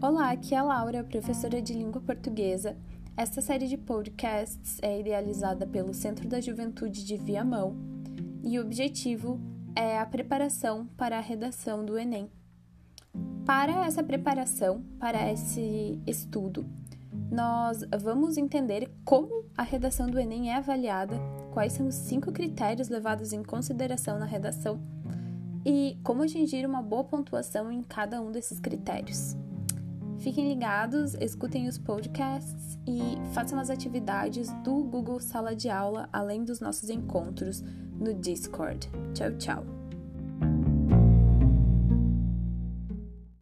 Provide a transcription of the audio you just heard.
Olá, aqui é a Laura, professora de língua portuguesa. Esta série de podcasts é idealizada pelo Centro da Juventude de Viamão e o objetivo é a preparação para a redação do Enem. Para essa preparação, para esse estudo, nós vamos entender como a redação do Enem é avaliada, quais são os cinco critérios levados em consideração na redação e como atingir uma boa pontuação em cada um desses critérios. Fiquem ligados, escutem os podcasts e façam as atividades do Google Sala de Aula, além dos nossos encontros no Discord. Tchau, tchau!